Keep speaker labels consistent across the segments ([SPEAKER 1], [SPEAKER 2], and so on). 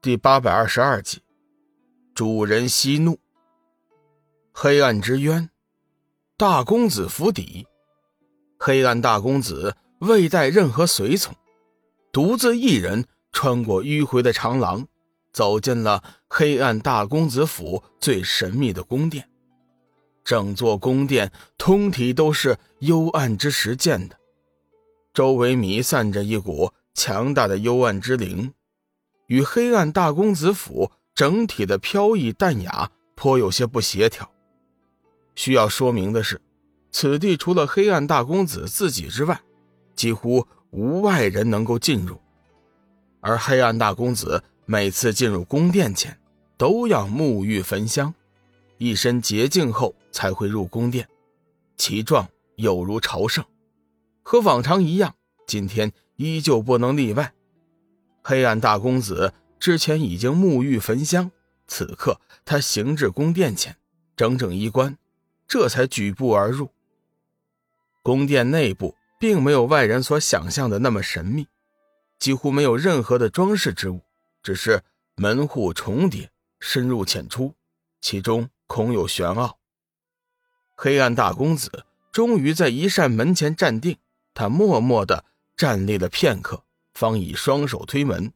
[SPEAKER 1] 第八百二十二集，主人息怒。黑暗之渊，大公子府邸。黑暗大公子未带任何随从，独自一人穿过迂回的长廊，走进了黑暗大公子府最神秘的宫殿。整座宫殿通体都是幽暗之石建的，周围弥散着一股强大的幽暗之灵。与黑暗大公子府整体的飘逸淡雅颇有些不协调。需要说明的是，此地除了黑暗大公子自己之外，几乎无外人能够进入。而黑暗大公子每次进入宫殿前，都要沐浴焚香，一身洁净后才会入宫殿，其状有如朝圣。和往常一样，今天依旧不能例外。黑暗大公子之前已经沐浴焚香，此刻他行至宫殿前，整整衣冠，这才举步而入。宫殿内部并没有外人所想象的那么神秘，几乎没有任何的装饰之物，只是门户重叠，深入浅出，其中空有玄奥。黑暗大公子终于在一扇门前站定，他默默地站立了片刻。方以双手推门，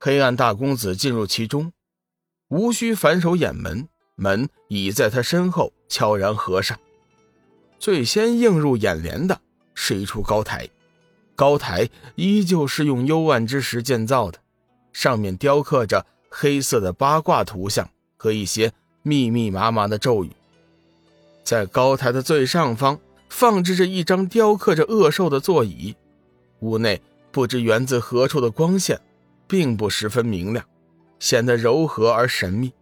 [SPEAKER 1] 黑暗大公子进入其中，无需反手掩门，门已在他身后悄然合上。最先映入眼帘的是一处高台，高台依旧是用幽暗之石建造的，上面雕刻着黑色的八卦图像和一些密密麻麻的咒语。在高台的最上方放置着一张雕刻着恶兽的座椅，屋内。不知源自何处的光线，并不十分明亮，显得柔和而神秘。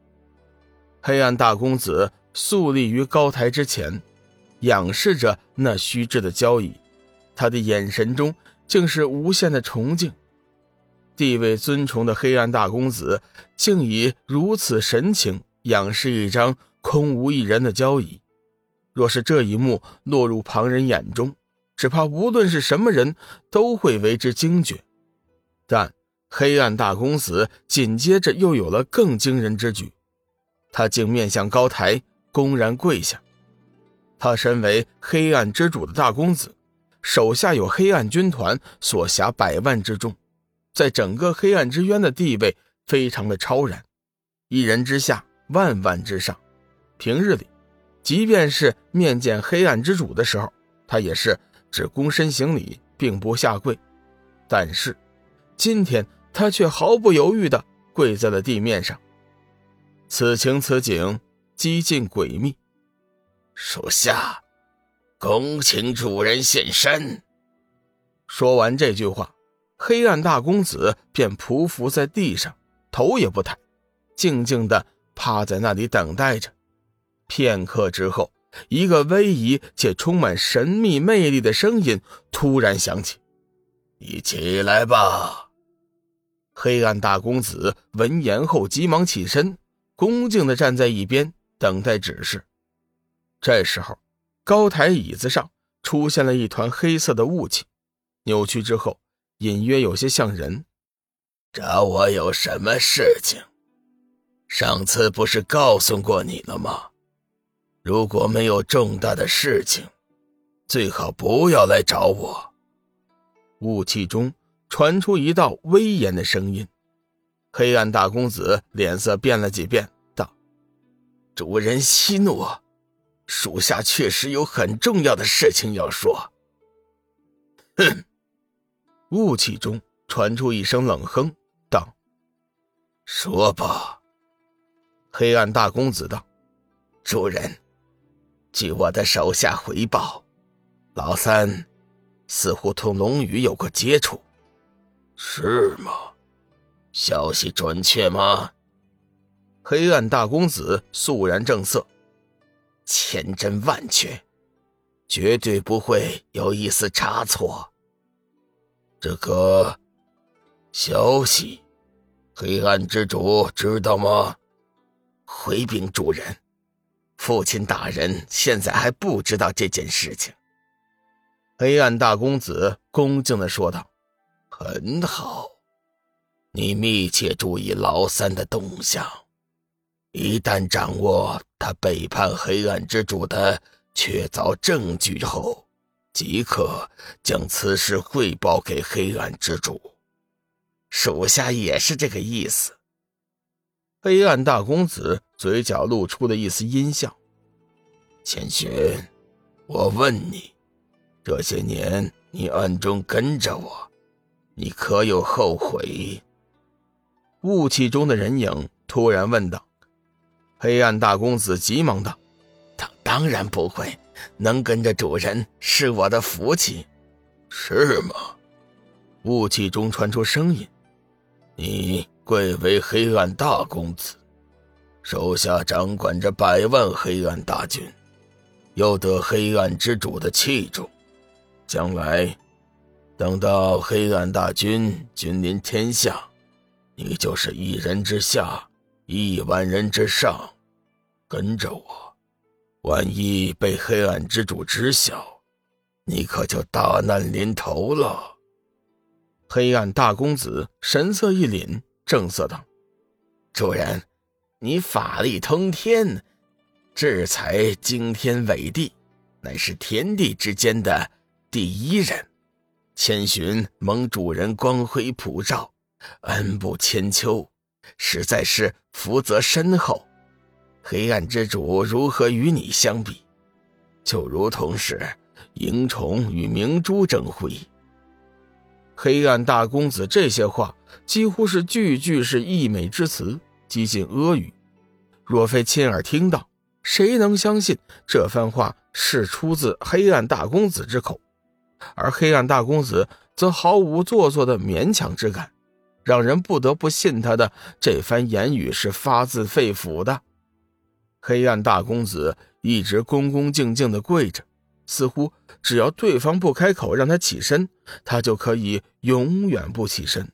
[SPEAKER 1] 黑暗大公子肃立于高台之前，仰视着那虚掷的交椅，他的眼神中竟是无限的崇敬。地位尊崇的黑暗大公子，竟以如此神情仰视一张空无一人的交椅。若是这一幕落入旁人眼中，只怕无论是什么人都会为之惊觉，但黑暗大公子紧接着又有了更惊人之举，他竟面向高台，公然跪下。他身为黑暗之主的大公子，手下有黑暗军团所辖百万之众，在整个黑暗之渊的地位非常的超然，一人之下，万万之上。平日里，即便是面见黑暗之主的时候，他也是。只躬身行礼，并不下跪，但是今天他却毫不犹豫地跪在了地面上。此情此景，几近诡秘。
[SPEAKER 2] 属下恭请主人现身。
[SPEAKER 1] 说完这句话，黑暗大公子便匍匐在地上，头也不抬，静静地趴在那里等待着。片刻之后。一个威仪且充满神秘魅力的声音突然响起：“
[SPEAKER 2] 你起来吧。”
[SPEAKER 1] 黑暗大公子闻言后急忙起身，恭敬地站在一边等待指示。这时候，高台椅子上出现了一团黑色的雾气，扭曲之后，隐约有些像人。
[SPEAKER 2] 找我有什么事情？上次不是告诉过你了吗？如果没有重大的事情，最好不要来找我。
[SPEAKER 1] 雾气中传出一道威严的声音。黑暗大公子脸色变了几变，道：“
[SPEAKER 2] 主人息怒，属下确实有很重要的事情要说。”
[SPEAKER 1] 哼！雾气中传出一声冷哼，道：“
[SPEAKER 2] 说吧。”
[SPEAKER 1] 黑暗大公子道：“
[SPEAKER 2] 主人。”据我的手下回报，老三似乎同龙宇有过接触，是吗？消息准确吗？
[SPEAKER 1] 黑暗大公子肃然正色，
[SPEAKER 2] 千真万确，绝对不会有一丝差错。这个消息，黑暗之主知道吗？回禀主人。父亲大人现在还不知道这件事情。
[SPEAKER 1] 黑暗大公子恭敬的说道：“
[SPEAKER 2] 很好，你密切注意老三的动向，一旦掌握他背叛黑暗之主的确凿证据后，即刻将此事汇报给黑暗之主。
[SPEAKER 1] 属下也是这个意思。黑暗大公子嘴角露出了一丝阴笑。
[SPEAKER 2] 千寻，我问你，这些年你暗中跟着我，你可有后悔？
[SPEAKER 1] 雾气中的人影突然问道。黑暗大公子急忙道：“当当然不会，能跟着主人是我的福气。”
[SPEAKER 2] 是吗？
[SPEAKER 1] 雾气中传出声音：“
[SPEAKER 2] 你贵为黑暗大公子，手下掌管着百万黑暗大军。”又得黑暗之主的器重，将来等到黑暗大军君临天下，你就是一人之下，亿万人之上。跟着我，万一被黑暗之主知晓，你可就大难临头了。
[SPEAKER 1] 黑暗大公子神色一凛，正色道：“主人，你法力通天。”制裁惊天伟地，乃是天地之间的第一人。千寻蒙主人光辉普照，恩不千秋，实在是福泽深厚。黑暗之主如何与你相比？就如同是萤虫与明珠争辉。黑暗大公子这些话几乎是句句是溢美之词，几近阿谀。若非亲耳听到，谁能相信这番话是出自黑暗大公子之口？而黑暗大公子则毫无做作的勉强之感，让人不得不信他的这番言语是发自肺腑的。黑暗大公子一直恭恭敬敬的跪着，似乎只要对方不开口让他起身，他就可以永远不起身。